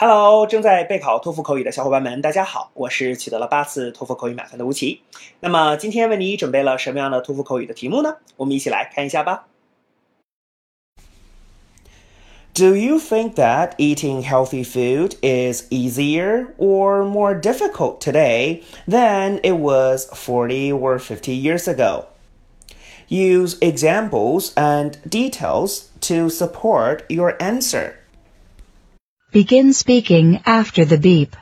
Hello，正在备考托福口语的小伙伴们，大家好，我是取得了八次托福口语满分的吴奇。那么今天为你准备了什么样的托福口语的题目呢？我们一起来看一下吧。Do you think that eating healthy food is easier or more difficult today than it was 40 or 50 years ago? Use examples and details to support your answer. Begin speaking after the beep.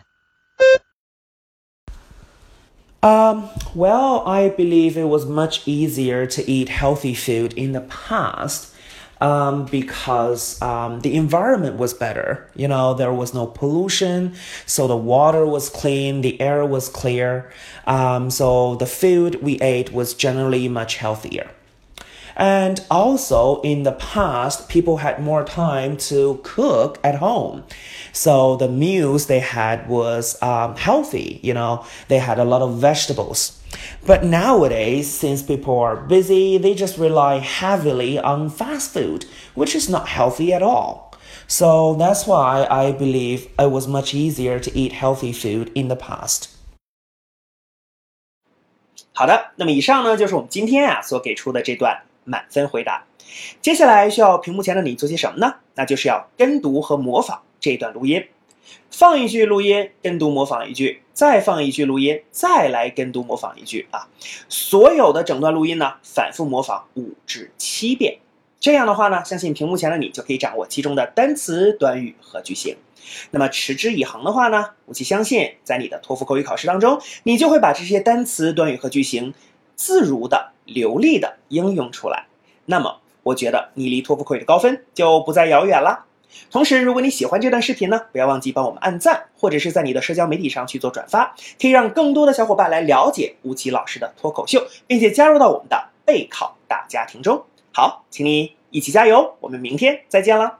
Um, well, I believe it was much easier to eat healthy food in the past um, because um, the environment was better. You know, there was no pollution, so the water was clean, the air was clear. Um, so the food we ate was generally much healthier. And also, in the past, people had more time to cook at home. So the meals they had was um, healthy, you know, they had a lot of vegetables. But nowadays, since people are busy, they just rely heavily on fast food, which is not healthy at all. So that's why I believe it was much easier to eat healthy food in the past. 好的，那么以上呢就是我们今天啊所给出的这段 满分回答。接下来需要屏幕前的你做些什么呢？那就是要跟读和模仿这段录音。放一句录音，跟读模仿一句，再放一句录音，再来跟读模仿一句啊！所有的整段录音呢，反复模仿五至七遍。这样的话呢，相信屏幕前的你就可以掌握其中的单词、短语和句型。那么持之以恒的话呢，我其相信在你的托福口语考试当中，你就会把这些单词、短语和句型自如的、流利的应用出来。那么，我觉得你离托福口语的高分就不再遥远了。同时，如果你喜欢这段视频呢，不要忘记帮我们按赞，或者是在你的社交媒体上去做转发，可以让更多的小伙伴来了解吴奇老师的脱口秀，并且加入到我们的备考大家庭中。好，请你一起加油，我们明天再见了。